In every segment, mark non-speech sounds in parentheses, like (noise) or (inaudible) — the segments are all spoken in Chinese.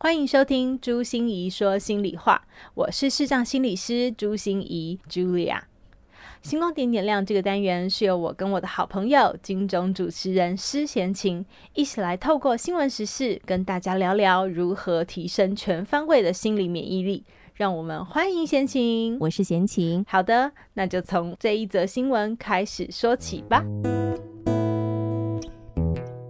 欢迎收听朱心怡说心里话，我是视障心理师朱心怡 Julia。星光点点亮这个单元是由我跟我的好朋友金钟主持人施贤琴一起来透过新闻时事跟大家聊聊如何提升全方位的心理免疫力。让我们欢迎贤琴，我是贤琴。好的，那就从这一则新闻开始说起吧。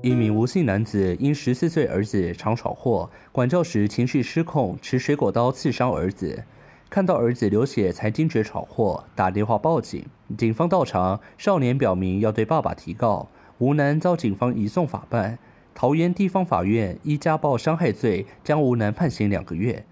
一名吴姓男子因十四岁儿子常闯祸，管教时情绪失控，持水果刀刺伤儿子。看到儿子流血才惊觉闯祸，打电话报警。警方到场，少年表明要对爸爸提告。吴男遭警方移送法办。桃园地方法院依家暴伤害罪将吴男判刑两个月。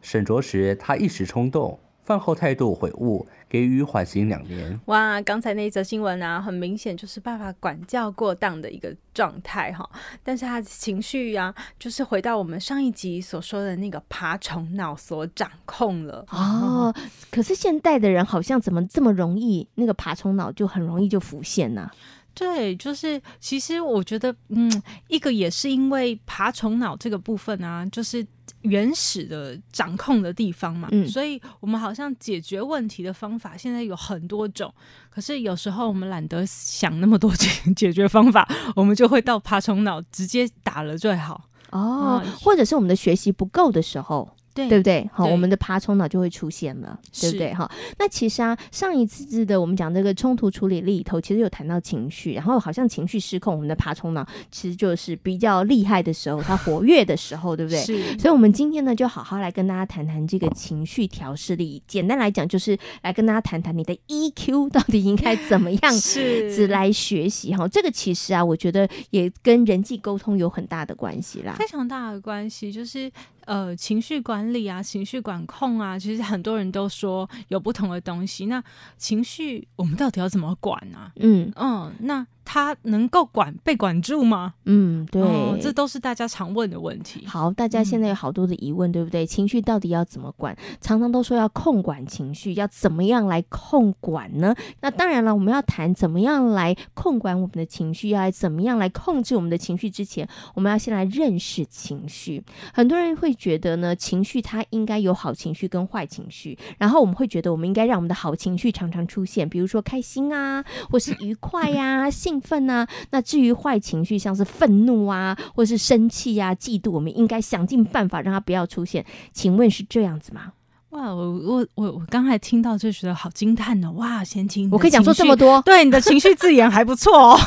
审酌时，他一时冲动，饭后态度悔悟，给予缓刑两年。哇，刚才那一则新闻啊，很明显就是爸爸管教过当的一个状态哈。但是他的情绪啊，就是回到我们上一集所说的那个爬虫脑所掌控了。哦，可是现代的人好像怎么这么容易，那个爬虫脑就很容易就浮现呢？对，就是其实我觉得，嗯，一个也是因为爬虫脑这个部分啊，就是原始的掌控的地方嘛，嗯，所以我们好像解决问题的方法现在有很多种，可是有时候我们懒得想那么多解 (laughs) 解决方法，我们就会到爬虫脑直接打了最好哦，嗯，或者是我们的学习不够的时候。对，对不对？好，我们的爬虫脑就会出现了，对不对？哈，那其实啊，上一次的我们讲这个冲突处理里头，其实有谈到情绪，然后好像情绪失控，我们的爬虫脑其实就是比较厉害的时候，它活跃的时候，对不对？是。所以，我们今天呢，就好好来跟大家谈谈这个情绪调试力。简单来讲，就是来跟大家谈谈你的 EQ 到底应该怎么样 (laughs) 子来学习。哈，这个其实啊，我觉得也跟人际沟通有很大的关系啦，非常大的关系，就是。呃，情绪管理啊，情绪管控啊，其实很多人都说有不同的东西。那情绪，我们到底要怎么管呢？啊？嗯嗯，那。他能够管被管住吗？嗯，对，哦，这都是大家常问的问题。好，大家现在有好多的疑问，嗯、对不对？情绪到底要怎么管？常常都说要控管情绪，要怎么样来控管呢？那当然了，我们要谈怎么样来控管我们的情绪，要来怎么样来控制我们的情绪之前，我们要先来认识情绪。很多人会觉得呢，情绪它应该有好情绪跟坏情绪，然后我们会觉得我们应该让我们的好情绪常常出现，比如说开心啊，或是愉快呀、啊。兴 (laughs) 奋啊，那至于坏情绪，像是愤怒啊，或是生气啊、嫉妒，我们应该想尽办法让它不要出现。请问是这样子吗？哇，我我我我刚才听到就觉得好惊叹呢！哇，贤琴，我可以讲出这么多，对你的情绪字眼还不错哦，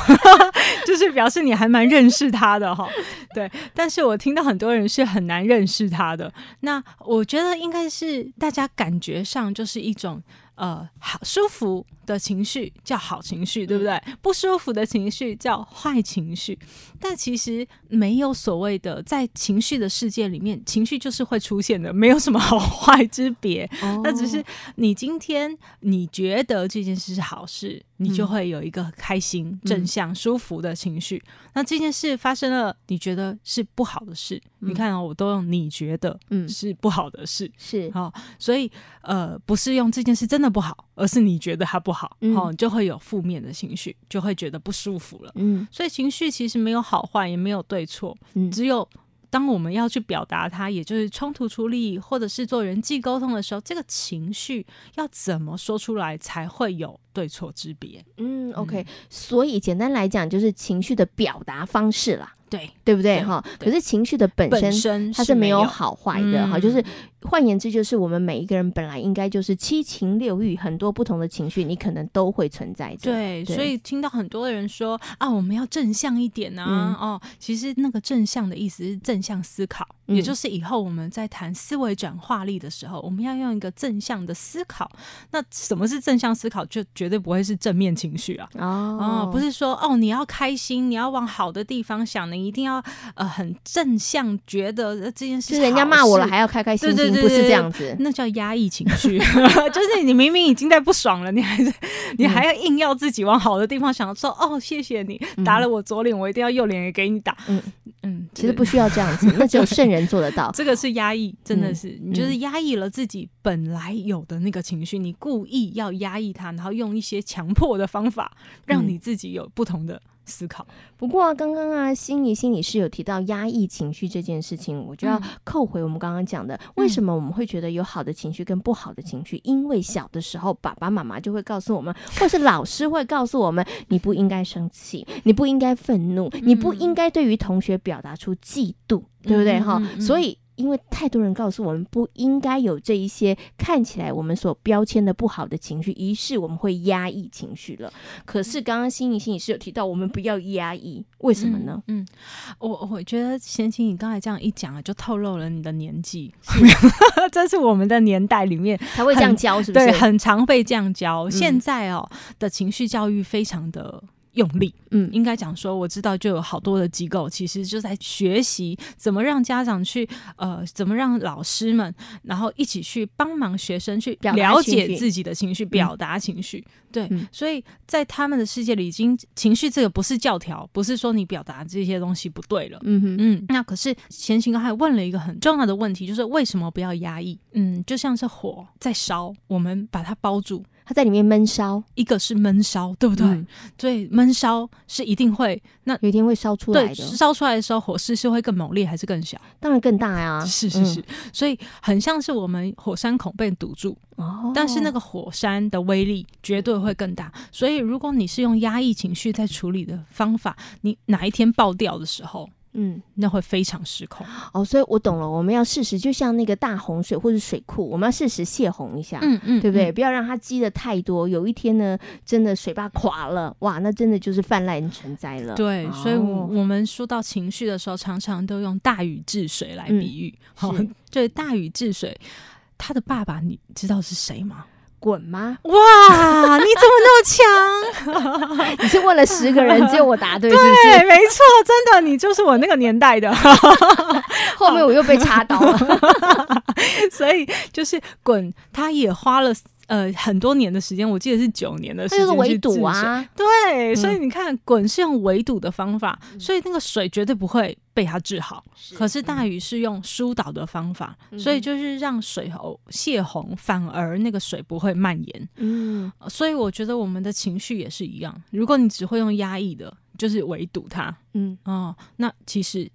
就是表示你还蛮认识他的哈。对，但是我听到很多人是很难认识他的。那我觉得应该是大家感觉上就是一种。呃，好舒服的情绪叫好情绪，对不对？不舒服的情绪叫坏情绪。但其实没有所谓的，在情绪的世界里面，情绪就是会出现的，没有什么好坏之别。哦。那只是你今天你觉得这件事是好事。你就会有一个开心、嗯、正向、舒服的情绪。那这件事发生了，你觉得是不好的事？嗯、你看我都用你觉得嗯是不好的事，是好、所以呃，不是用这件事真的不好，而是你觉得它不好，好、嗯哦，就会有负面的情绪，就会觉得不舒服了。嗯，所以情绪其实没有好坏，也没有对错，嗯、只有。当我们要去表达它，也就是冲突处理，或者是做人际沟通的时候，这个情绪要怎么说出来才会有对错之别？嗯，OK，嗯，所以简单来讲，就是情绪的表达方式啦，对，对不对？哈，可是情绪的本身，它是没有好坏的，哈，嗯，就是。换言之，就是我们每一个人本来应该就是七情六欲，很多不同的情绪，你可能都会存在着。对，对，所以听到很多人说啊，我们要正向一点啊，嗯、哦，其实那个正向的意思是正向思考，嗯、也就是以后我们在谈思维转化力的时候，我们要用一个正向的思考。那什么是正向思考？就绝对不会是正面情绪啊。哦，哦，不是说哦，你要开心，你要往好的地方想，你一定要呃很正向，觉得这件事是人家骂我了还要开开心心。对对对不是这样子，那叫压抑情绪，(laughs) (laughs) 就是你明明已经在不爽了，你还是你还要硬要自己往好的地方想，说哦，谢谢你打了我左脸，我一定要右脸也给你打。嗯。嗯，其实不需要这样子，(laughs) 那只有圣人做得到。这个是压抑，真的是你就是压抑了自己本来有的那个情绪，你故意要压抑它，然后用一些强迫的方法，让你自己有不同的思考。不过啊，刚刚啊，心怡心理师有提到压抑情绪这件事情，我就要扣回我们刚刚讲的，嗯、为什么我们会觉得有好的情绪跟不好的情绪？因为小的时候，爸爸妈妈就会告诉我们，或是老师会告诉我们，你不应该生气，你不应该愤怒，你不应该对于同学表达出嫉妒，嗯、对不对？哈、嗯，所以。因为太多人告诉我们不应该有这一些看起来我们所标签的不好的情绪，于是我们会压抑情绪了。可是刚刚心怡心理师有提到，我们不要压抑，为什么呢？嗯，嗯我我觉得贤琴你刚才这样一讲，就透露了你的年纪。(laughs) 是 (laughs) 这是我们的年代里面才会这样教，是不是？对，很常被这样教。现在哦的情绪教育非常的。用力，嗯，应该讲说，我知道就有好多的机构，其实就在学习怎么让家长去，呃，怎么让老师们，然后一起去帮忙学生去了解自己的情绪，表达情绪。嗯、对，嗯、所以在他们的世界里，已经情绪这个不是教条，不是说你表达这些东西不对了。嗯哼嗯，那可是贤琴刚才问了一个很重要的问题，就是为什么不要压抑？嗯，就像是火在烧，我们把它包住。它在里面闷烧，一个是闷烧，对不对？嗯、所以闷烧是一定会，那有一天会烧出来的。烧出来的时候，火势是会更猛烈还是更小？当然更大呀！(laughs) 是是是，嗯、所以很像是我们火山孔被堵住，哦，但是那个火山的威力绝对会更大。所以如果你是用压抑情绪在处理的方法，你哪一天爆掉的时候，嗯，那会非常失控哦，所以我懂了。我们要适时，就像那个大洪水或者水库，我们要适时泄洪一下，嗯嗯，对不对？嗯、不要让它积的太多。有一天呢，真的水坝垮了，哇，那真的就是泛滥成灾了。对，所以我们说到情绪的时候，常常都用大禹治水来比喻。好、嗯，对，大禹治水，他的爸爸你知道是谁吗？鯀吗？哇，你怎么那么强？(laughs) 你是问了十个人，只有我答对 (laughs) 是不是？对，没错，真的，你就是我那个年代的。(laughs) 后面我又被插刀了，所以就是滚，他也花了。呃，很多年的时间，我记得是九年的时间，就是围堵啊。对，嗯、所以你看，滚是用围堵的方法，嗯、所以那个水绝对不会被它治好。是可是大禹是用疏导的方法，嗯、所以就是让水喉泄洪，反而那个水不会蔓延。嗯，所以我觉得我们的情绪也是一样，如果你只会用压抑的，就是围堵它，嗯哦，那其实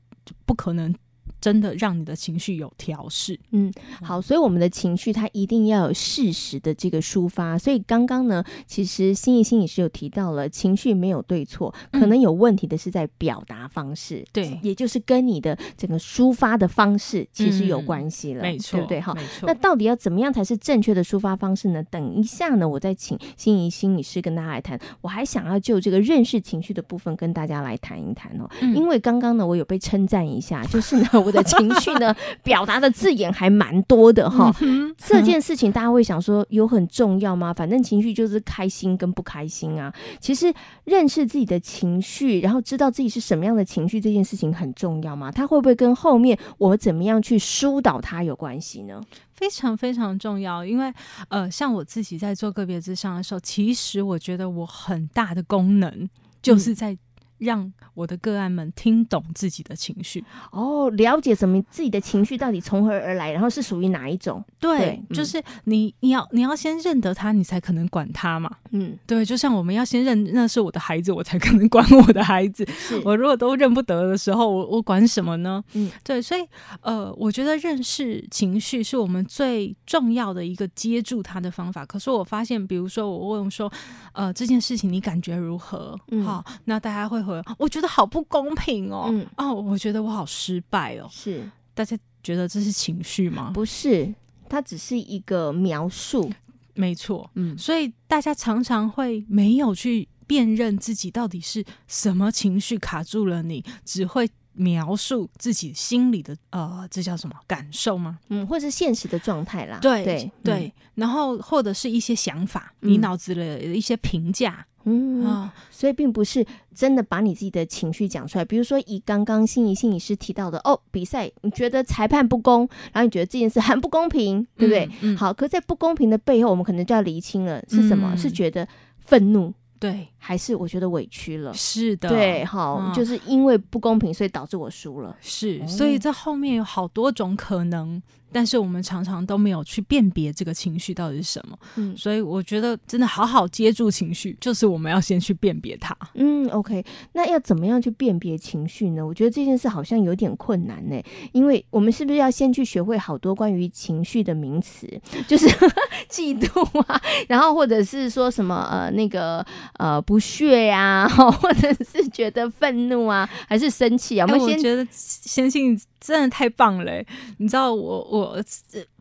不可能。真的让你的情绪有调试，嗯，好，所以我们的情绪它一定要有适时的这个抒发。所以刚刚呢，其实心怡心理师有提到了，情绪没有对错，可能有问题的是在表达方式，对、嗯，也就是跟你的整个抒发的方式其实有关系了，嗯、没错，对不对？好，没错。那到底要怎么样才是正确的抒发方式呢？等一下呢，我再请心怡心理师跟大家来谈。我还想要就这个认识情绪的部分跟大家来谈一谈哦，嗯、因为刚刚呢，我有被称赞一下，就是呢。我 (laughs) 的情绪呢，表达的字眼还蛮多的哈。这件事情大家会想说，有很重要吗？反正情绪就是开心跟不开心啊。其实认识自己的情绪，然后知道自己是什么样的情绪，这件事情很重要吗？它会不会跟后面我怎么样去疏导它有关系呢？非常非常重要，因为呃，像我自己在做个别之上的时候，其实我觉得我很大的功能就是在、嗯。让我的个案们听懂自己的情绪哦，了解什么自己的情绪到底从何而来，然后是属于哪一种？对，对嗯、就是你你要你要先认得他，你才可能管他嘛。嗯，对，就像我们要先认那是我的孩子，我才可能管我的孩子。我如果都认不得的时候，我我管什么呢？嗯，对，所以呃，我觉得认识情绪是我们最重要的一个接住他的方法。可是我发现，比如说我问说，呃，这件事情你感觉如何？嗯，好，那大家会。我觉得好不公平哦，嗯、哦，我觉得我好失败哦。是，大家觉得这是情绪吗？不是，它只是一个描述，没错。嗯，所以大家常常会没有去辨认自己到底是什么情绪卡住了你，只会。描述自己心里的呃，这叫什么感受吗？嗯，或是现实的状态啦。对对然后或者是一些想法，嗯、你脑子里的一些评价，嗯啊，哦、所以并不是真的把你自己的情绪讲出来。比如说，以刚刚心仪心理师提到的，哦，比赛你觉得裁判不公，然后你觉得这件事很不公平，对不对？嗯嗯、好，可在不公平的背后，我们可能就要厘清了是什么？嗯、是觉得愤怒。对，还是我觉得委屈了？是的，对，好，嗯、就是因为不公平，所以导致我输了。是，所以这后面有好多种可能。但是我们常常都没有去辨别这个情绪到底是什么，嗯，所以我觉得真的好好接住情绪，就是我们要先去辨别它。嗯，OK，那要怎么样去辨别情绪呢？我觉得这件事好像有点困难呢，因为我们是不是要先去学会好多关于情绪的名词，(laughs) 就是 (laughs) 嫉妒啊，然后或者是说什么呃那个呃不屑呀，(laughs) 或者是觉得愤怒啊，还是生气啊？我们先、欸、我觉得先信真的太棒了，你知道我我。我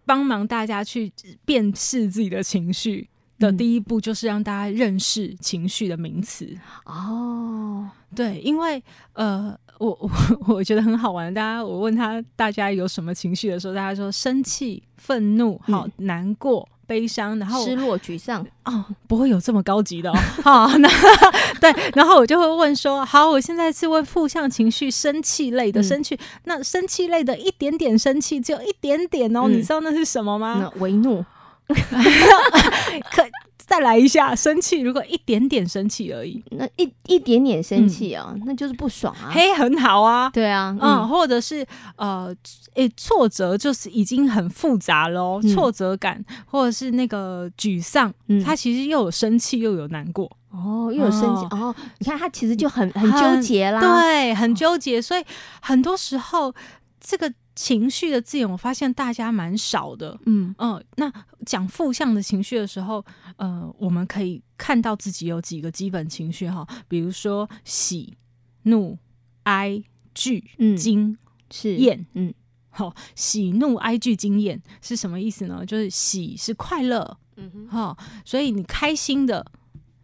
帮忙大家去辨识自己的情绪的第一步，就是让大家认识情绪的名词。哦，对，因为呃，我我 (laughs) 我觉得很好玩。大家，我问他大家有什么情绪的时候，大家说生气、愤怒、好、嗯、难过。悲伤，然后失落、沮丧哦，不会有这么高级的哦。(laughs) 好，那 (laughs) 对，然后我就会问说：好，我现在是问负向情绪，生气类的生气。嗯、那生气类的一点点生气，只有一点点哦。嗯、你知道那是什么吗？为怒。可。(laughs) 再来一下，生气，如果一点点生气而已，那一一点点生气啊，嗯、那就是不爽啊。嘿，很好啊，对啊，嗯，嗯。或者是呃，诶、欸，挫折就是已经很复杂了哦，嗯、挫折感，或者是那个沮丧，嗯，他其实又有生气又有难过，哦，又有生气，哦，哦，你看他其实就很很纠结啦，对，很纠结，所以很多时候这个。情绪的字眼，我发现大家蛮少的。嗯嗯、呃，那讲负向的情绪的时候，呃，我们可以看到自己有几个基本情绪哈，比如说喜、怒、哀、惧、惊、是厌。嗯，好，喜、怒、哀、惧、惊、厌是什么意思呢？就是喜是快乐，嗯哼，好，所以你开心的。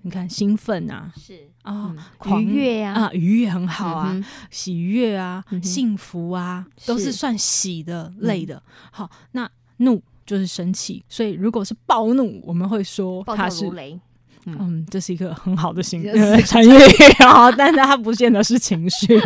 你看，兴奋啊，是啊，愉悦呀，啊，愉悦很好啊，喜悦啊，幸福啊，都是算喜的类的。好，那怒就是生气，所以如果是暴怒，我们会说它是雷。嗯，这是一个很好的形容成语啊，但是它不见得是情绪。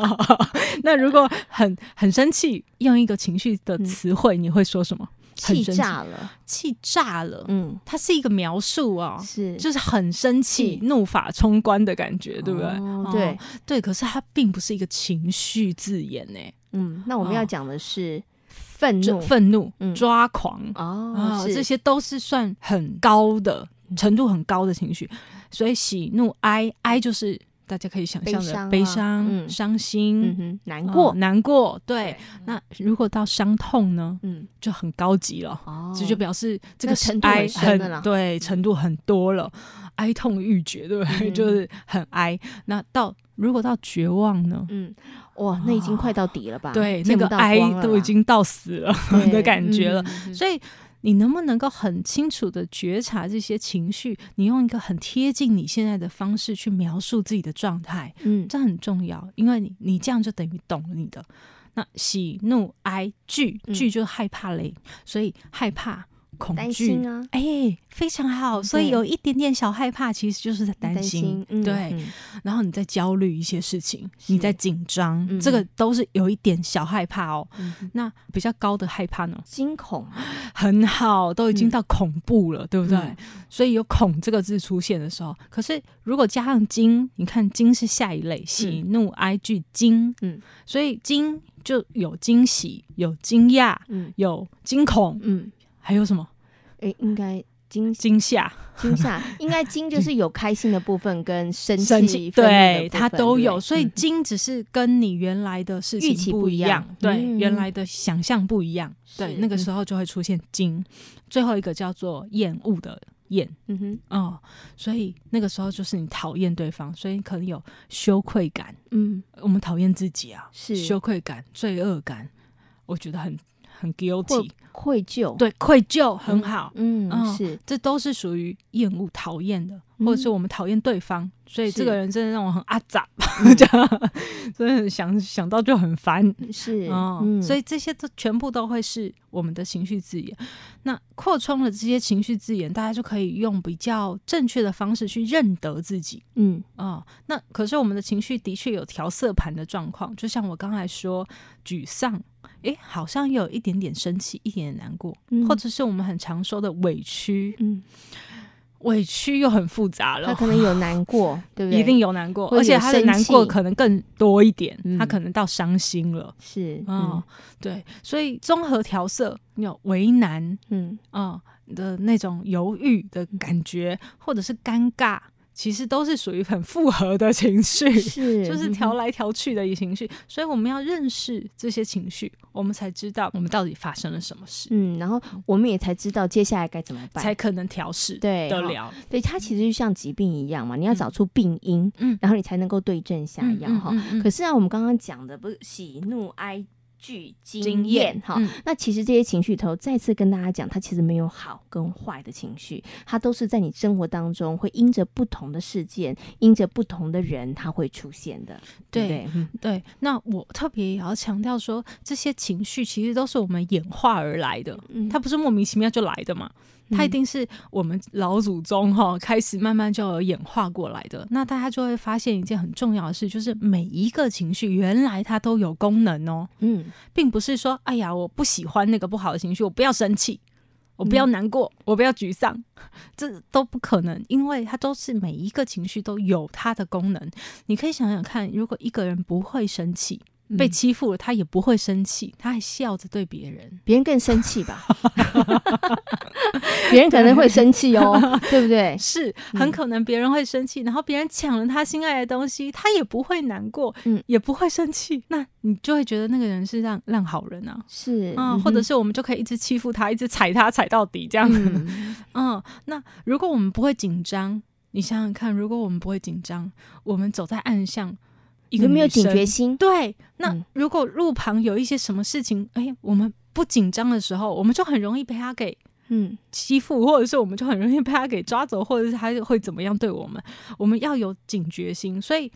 (laughs) 那如果很很生气，用一个情绪的词汇，你会说什么？气炸了，气炸了。嗯，它是一个描述啊，是就是很生气、怒发冲冠的感觉，对不对？对对，可是它并不是一个情绪字眼呢。嗯，那我们要讲的是愤怒、愤怒、抓狂哦，这些都是算很高的程度，很高的情绪。所以喜怒哀哀就是。大家可以想象的悲伤、伤心、难过、难过。对，那如果到伤痛呢？嗯，就很高级了。哦，这就表示这个哀很对，程度很多了，哀痛欲绝，对不对？就是很哀。那到如果到绝望呢？嗯，哇，那已经快到底了吧？对，那个哀都已经到死了 (laughs) 的感觉了。所以。你能不能够很清楚的觉察这些情绪？你用一个很贴近你现在的方式去描述自己的状态，嗯，这很重要，因为你你这样就等于懂了你的那喜怒哀惧，惧就是害怕嘞，嗯、所以害怕。恐惧。啊，哎、欸，非常好，所以有一点点小害怕，其实就是在担心，嗯、对。嗯、然后你在焦虑一些事情，你在紧张，嗯、这个都是有一点小害怕哦。嗯、那比较高的害怕呢？惊恐，很好，都已经到恐怖了，嗯、对不对？嗯、所以有“恐”这个字出现的时候，可是如果加上“惊”，你看“惊”是下一类，喜怒哀惧惊，嗯，所以“惊”就有惊喜，有惊讶，嗯，有惊恐，嗯。还有什么？诶，应该惊惊吓，惊吓。应该惊 (laughs) 就是有开心的部分跟生气，对，它都有。所以惊只是跟你原来的事情不一样，对，原来的想象不一样，对，那个时候就会出现惊。最后一个叫做厌恶的厌，嗯哼，哦，所以那个时候就是你讨厌对方，所以可能有羞愧感，嗯，我们讨厌自己啊，是。羞愧感、罪恶感，我觉得很。很 guilty，愧疚，对，愧疚很好，嗯，嗯，是，这都是属于厌恶、讨厌的，或者是我们讨厌对方，所以这个人真的让我很阿杂，(laughs) 这样，真的想想到就很烦，是，嗯，所以这些都全部都会是我们的情绪字眼。那扩充了这些情绪字眼，大家就可以用比较正确的方式去认得自己，嗯，哦，那可是我们的情绪的确有调色盘的状况，就像我刚才说，沮丧。哎，好像有一点点生气，一点点难过，嗯、或者是我们很常说的委屈。嗯，委屈又很复杂了。他可能有难过，对不对？一定有难过，而且他的难过可能更多一点，嗯、他可能到伤心了。是，嗯，嗯对，所以综合调色，你有为难，嗯啊、嗯、的那种犹豫的感觉，或者是尴尬。其实都是属于很复合的情绪，(laughs) 是就是调来调去的一情绪，所以我们要认识这些情绪，我们才知道我们到底发生了什么事。嗯，然后我们也才知道接下来该怎么办，才可能调试对得了。对，它其实就像疾病一样嘛，你要找出病因，嗯，然后你才能够对症下药哈。可是啊，我们刚刚讲的不是喜怒哀。具经验哈、嗯，那其实这些情绪头再次跟大家讲，它其实没有好跟坏的情绪，它都是在你生活当中会因着不同的事件，因着不同的人，它会出现的。对对，那我特别也要强调说，这些情绪其实都是我们演化而来的，嗯、它不是莫名其妙就来的嘛。它一定是我们老祖宗哈开始慢慢就有演化过来的。那大家就会发现一件很重要的事，就是每一个情绪原来它都有功能哦。嗯，并不是说哎呀，我不喜欢那个不好的情绪，我不要生气，我不要难过，我不要沮丧，这都不可能，因为它都是每一个情绪都有它的功能。你可以想想看，如果一个人不会生气。被欺负了，他也不会生气，他还笑着对别人，别人更生气吧？(laughs) 别人可能会生气哦，对。不对？是很可能别人会生气，然后别人抢了他心爱的东西，他也不会难过，嗯，也不会生气，那你就会觉得那个人是让烂好人啊，是啊、嗯，或者是我们就可以一直欺负他，一直踩他踩到底这样。子，嗯，(laughs) 嗯，那如果我们不会紧张，你想想看，如果我们不会紧张，我们走在暗巷。有没有警觉心？对，那如果路旁有一些什么事情，哎、嗯，我们不紧张的时候，我们就很容易被他给嗯欺负，或者是我们就很容易被他给抓走，或者是他会怎么样对我们？我们要有警觉心。所以，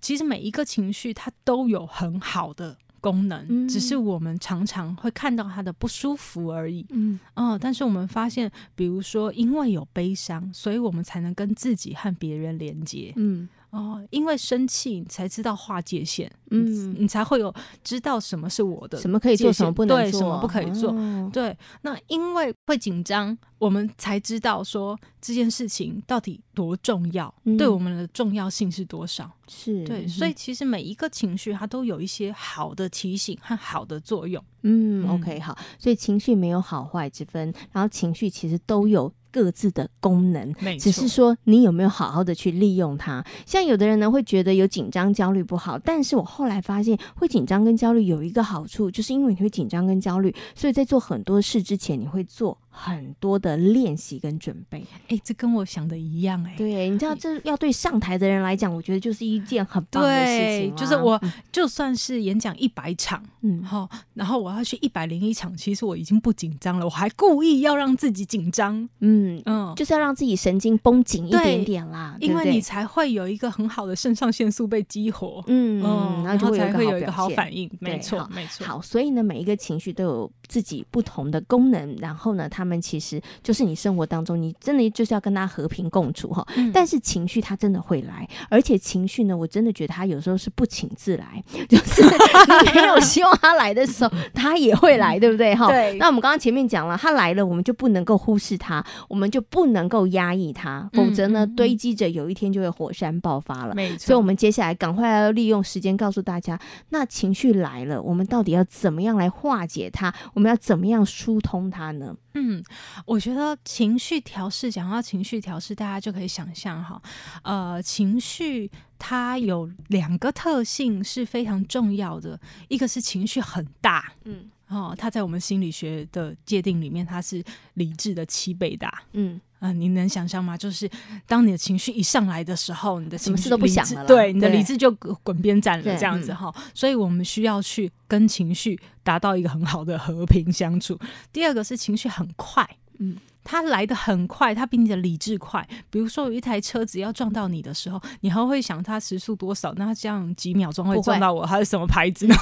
其实每一个情绪它都有很好的功能，嗯、只是我们常常会看到它的不舒服而已。嗯，哦，但是我们发现，比如说，因为有悲伤，所以我们才能跟自己和别人连接。嗯。哦，因为生气，你才知道划界限，嗯，你才会有知道什么是我的，什么可以做，什么不能做，对，什么不可以做，哦、对。那因为会紧张，我们才知道说这件事情到底多重要，嗯、对我们的重要性是多少，是对。所以其实每一个情绪，它都有一些好的提醒和好的作用。嗯，嗯，OK，好。所以情绪没有好坏之分，然后情绪其实都有。各自的功能，只是说你有没有好好的去利用它。像有的人呢，会觉得有紧张、焦虑不好，但是我后来发现，会紧张跟焦虑有一个好处，就是因为你会紧张跟焦虑，所以在做很多事之前，你会做很多的练习跟准备。哎，这跟我想的一样哎。对，你知道，这要对上台的人来讲，我觉得就是一件很棒的事情。就是我就算是演讲一百场，嗯，好，然后我要去一百零一场，其实我已经不紧张了，我还故意要让自己紧张，嗯。嗯嗯，就是要让自己神经绷紧一点点啦，因为你才会有一个很好的肾上腺素被激活，嗯嗯，然后就会才会有一个好反应，没错没错。好，所以呢，每一个情绪都有自己不同的功能，然后呢，他们其实就是你生活当中，你真的就是要跟他和平共处哈。但是情绪它真的会来，而且情绪呢，我真的觉得他有时候是不请自来，(laughs) 就是 (laughs) 你没有希望他来的时候，他也会来，对不对哈？对。那我们刚刚前面讲了，他来了，我们就不能够忽视他。我们就不能够压抑他，否则呢，堆积着有一天就会火山爆发了。没错，所以我们接下来赶快要利用时间告诉大家，那情绪来了，我们到底要怎么样来化解它？我们要怎么样疏通它呢？嗯，我觉得情绪调试，讲到情绪调试，大家就可以想象哈，呃，情绪它有两个特性是非常重要的，一个是情绪很大，嗯。哦，它在我们心理学的界定里面，它是理智的七倍大。嗯啊、呃，你能想象吗？就是当你的情绪一上来的时候，你的情绪都不想了，对，你的理智就滚边站了，这样子哈、嗯。所以我们需要去跟情绪达到一个很好的和平相处。第二个是情绪很快，嗯。它来的很快，它比你的理智快。比如说，有一台车子要撞到你的时候，你还会想它时速多少？那它这样几秒钟会撞到我？它是什么牌子 (laughs) 呢？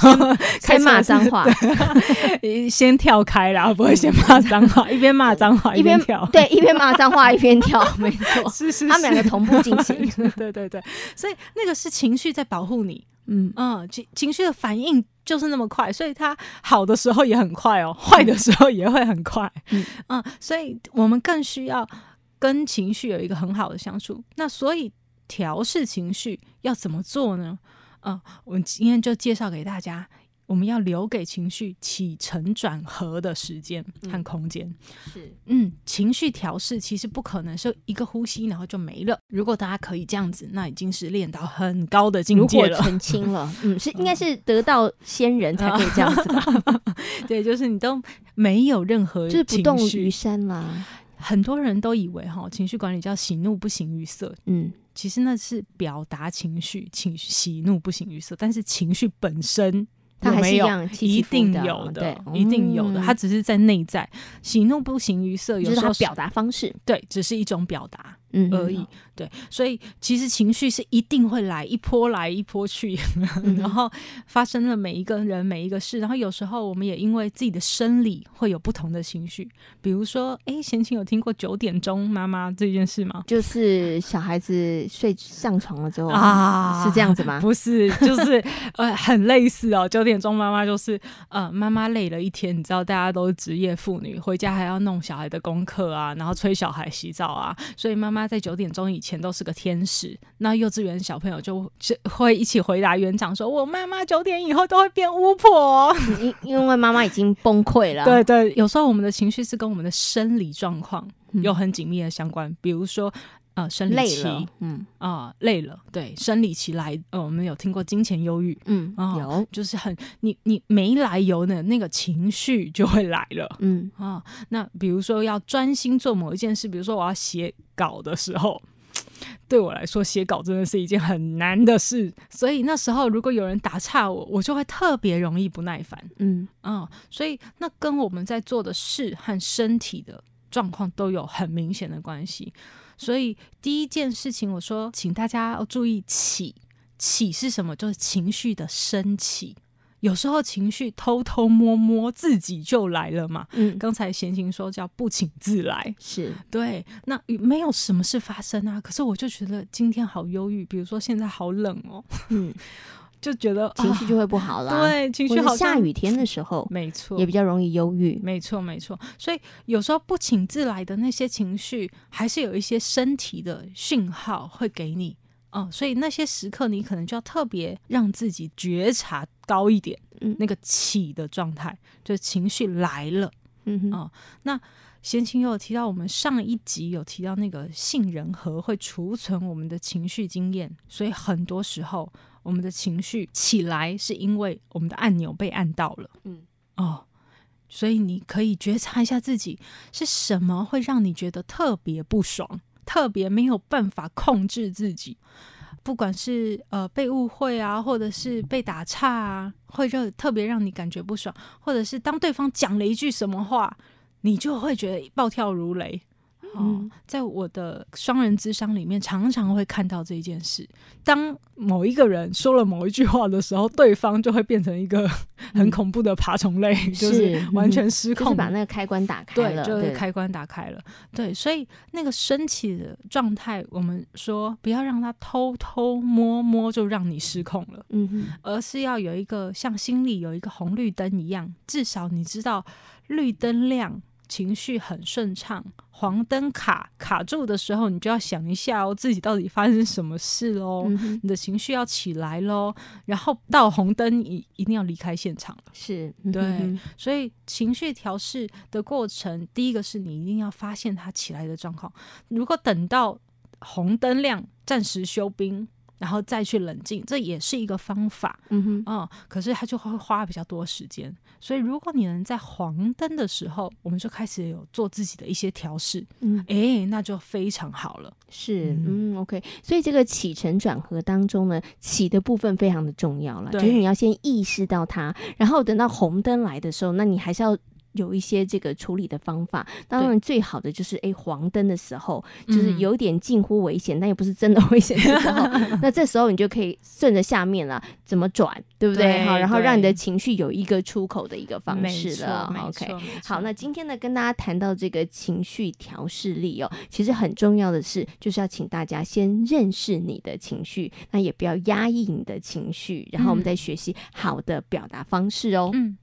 先骂脏话，先跳开啦，不会先骂脏话，一边骂脏话一边跳，对，一边骂脏话一边跳，(laughs) 没错，是是是，他们两个同步进行，(laughs) 对对对，所以那个是情绪在保护你。嗯嗯，情情绪的反应就是那么快，所以它好的时候也很快哦，坏的时候也会很快。嗯 (laughs) 嗯，所以我们更需要跟情绪有一个很好的相处。那所以调试情绪要怎么做呢？嗯、呃，我们今天就介绍给大家。我们要留给情绪起承转合的时间和空间。嗯、是，嗯，情绪调试其实不可能是一个呼吸然后就没了。如果大家可以这样子，那已经是练到很高的境界了，澄清了。(laughs) 嗯，是应该是得到仙人才可以这样子吧？(laughs) 对，就是你都没有任何，就是不动于山啦。很多人都以为哈，情绪管理叫喜怒不形于色。嗯，其实那是表达情绪，情绪喜怒不形于色，但是情绪本身。它还是一样起起，一定有的，一定有的。它只是在内在，喜怒不形于色，有时候就是表达方式，对，只是一种表达。嗯，而已。对，所以其实情绪是一定会来一波来一波去，嗯、(laughs) 然后发生了每一个人每一个事，然后有时候我们也因为自己的生理会有不同的情绪，比如说，哎，贤琴有听过九点钟妈妈这件事吗？就是小孩子睡上床了之后啊，是这样子吗？(laughs) 不是，就是呃，很类似哦。九点钟妈妈就是呃，妈妈累了一天，你知道，大家都是职业妇女，回家还要弄小孩的功课啊，然后催小孩洗澡啊，所以妈妈。在九点钟以前都是个天使，那幼稚园小朋友就会一起回答园长说：“我妈妈九点以后都会变巫婆。”因因为妈妈已经崩溃了。对对，有时候我们的情绪是跟我们的生理状况有很紧密的相关，嗯、比如说呃生理期，嗯啊、呃、累了，对生理期来，呃我们有听过金钱忧郁，嗯有，就是很你你没来由的那个情绪就会来了，嗯啊、呃、那比如说要专心做某一件事，比如说我要写。稿的时候，对我来说写稿真的是一件很难的事，所以那时候如果有人打岔我，我就会特别容易不耐烦。嗯啊、嗯，所以那跟我们在做的事和身体的状况都有很明显的关系。所以第一件事情，我说，请大家要注意起，起是什么？就是情绪的升起。有时候情绪偷偷摸摸自己就来了嘛。嗯，刚才闲情说叫不请自来，是对。那没有什么事发生啊，可是我就觉得今天好忧郁，比如说现在好冷哦，嗯，(laughs) 就觉得情绪就会不好了。对，情绪好。下雨天的时候，没错，也比较容易忧郁。没错，没错。所以有时候不请自来的那些情绪，还是有一些身体的讯号会给你。哦，所以那些时刻你可能就要特别让自己觉察高一点，嗯，那个起的状态，就情绪来了，嗯哼，哦，那贤琴有提到，我们上一集有提到那个杏仁核会储存我们的情绪经验，所以很多时候我们的情绪起来是因为我们的按钮被按到了，嗯，哦，所以你可以觉察一下自己是什么会让你觉得特别不爽。特别没有办法控制自己，不管是呃被误会啊，或者是被打岔啊，会让特别让你感觉不爽，或者是当对方讲了一句什么话，你就会觉得暴跳如雷。嗯，在我的双人之商里面，常常会看到这一件事。当某一个人说了某一句话的时候，对方就会变成一个很恐怖的爬虫类，嗯、就是完全失控，就是、把那个开关打开了。对，就是开关打开了。对，对，所以那个升起的状态，我们说不要让它偷偷摸摸就让你失控了。嗯哼，而是要有一个像心里有一个红绿灯一样，至少你知道绿灯亮。情绪很顺畅，黄灯卡卡住的时候，你就要想一下哦，自己到底发生什么事喽？嗯、你的情绪要起来喽，然后到红灯，你一定要离开现场了。是对，嗯、所以情绪调试的过程，第一个是你一定要发现它起来的状况。如果等到红灯亮，暂时休兵。然后再去冷静，这也是一个方法。嗯哼，嗯，可是它就会花比较多时间。所以，如果你能在黄灯的时候，我们就开始有做自己的一些调试，嗯，哎，那就非常好了。是，嗯，嗯，OK。所以，这个起承转合当中呢，起的部分非常的重要了，就是你要先意识到它，然后等到红灯来的时候，那你还是要。有一些这个处理的方法，当然最好的就是哎，黄灯的时候，就是有点近乎危险，嗯、但又不是真的 (laughs) 危险的时候，(laughs) 那这时候你就可以顺着下面了，怎么转，对不对？好，然后让你的情绪有一个出口的一个方式了。OK，好，那今天呢，跟大家谈到这个情绪调试力哦，其实很重要的是，就是要请大家先认识你的情绪，那也不要压抑你的情绪，然后我们再学习好的表达方式哦。嗯。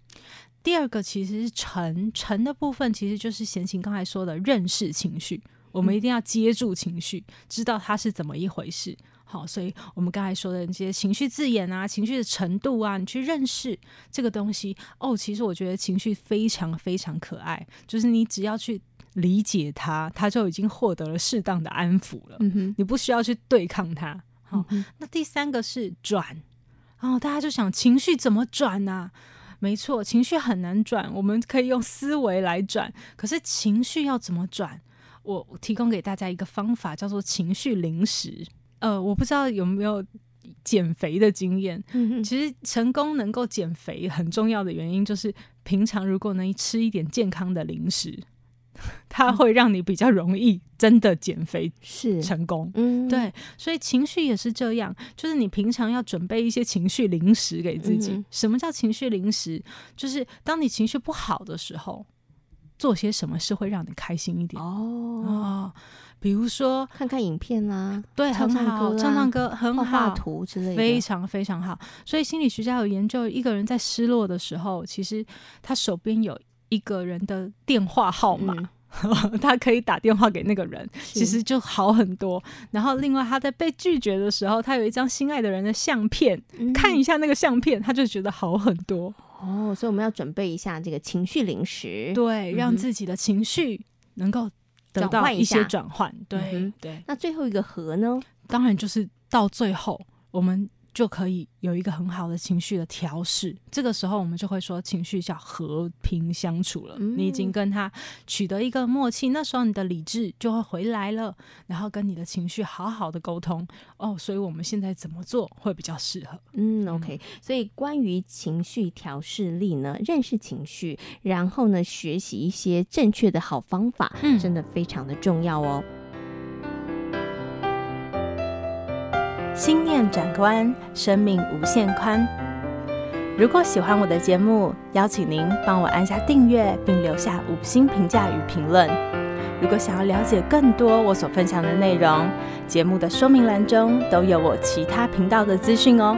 第二个其实是沉，沉的部分，其实就是贤琴刚才说的认识情绪。我们一定要接住情绪，知道它是怎么一回事。好，所以我们刚才说的这些情绪字眼啊，情绪的程度啊，你去认识这个东西哦。其实我觉得情绪非常非常可爱，就是你只要去理解它，它就已经获得了适当的安抚了。嗯哼，你不需要去对抗它。好，嗯、那第三个是转。哦，大家就想情绪怎么转呢、啊？没错，情绪很难转，我们可以用思维来转。可是情绪要怎么转？我提供给大家一个方法，叫做情绪零食。呃，我不知道有没有减肥的经验。嗯，其实成功能够减肥很重要的原因，就是平常如果能吃一点健康的零食，(laughs) 它会让你比较容易真的减肥是成功。嗯，对，所以情绪也是这样，就是你平常要准备一些情绪零食给自己。嗯、什么叫情绪零食？就是当你情绪不好的时候，做些什么事会让你开心一点？哦。哦比如说看看影片啦，对，唱唱歌，唱唱歌很好，画画图之类的，非常非常好。所以心理学家有研究，一个人在失落的时候，其实他手边有一个人的电话号码，嗯、(laughs) 他可以打电话给那个人，其实就好很多。然后另外他在被拒绝的时候，他有一张心爱的人的相片，嗯、看一下那个相片，他就觉得好很多。哦，所以我们要准备一下这个情绪零食，对，让自己的情绪能够。得到一些转换，对、嗯、对。那最后一个和呢？当然就是到最后我们。就可以有一个很好的情绪的调试，这个时候我们就会说情绪叫和平相处了。嗯、你已经跟他取得一个默契，那时候你的理智就会回来了，然后跟你的情绪好好的沟通。哦，所以我们现在怎么做会比较适合？嗯，OK。所以关于情绪调试力呢，认识情绪，然后呢，学习一些正确的好方法，嗯、真的非常的重要哦。心念转关，生命无限宽。如果喜欢我的节目，邀请您帮我按下订阅，并留下五星评价与评论。如果想要了解更多我所分享的内容，节目的说明栏中都有我其他频道的资讯哦。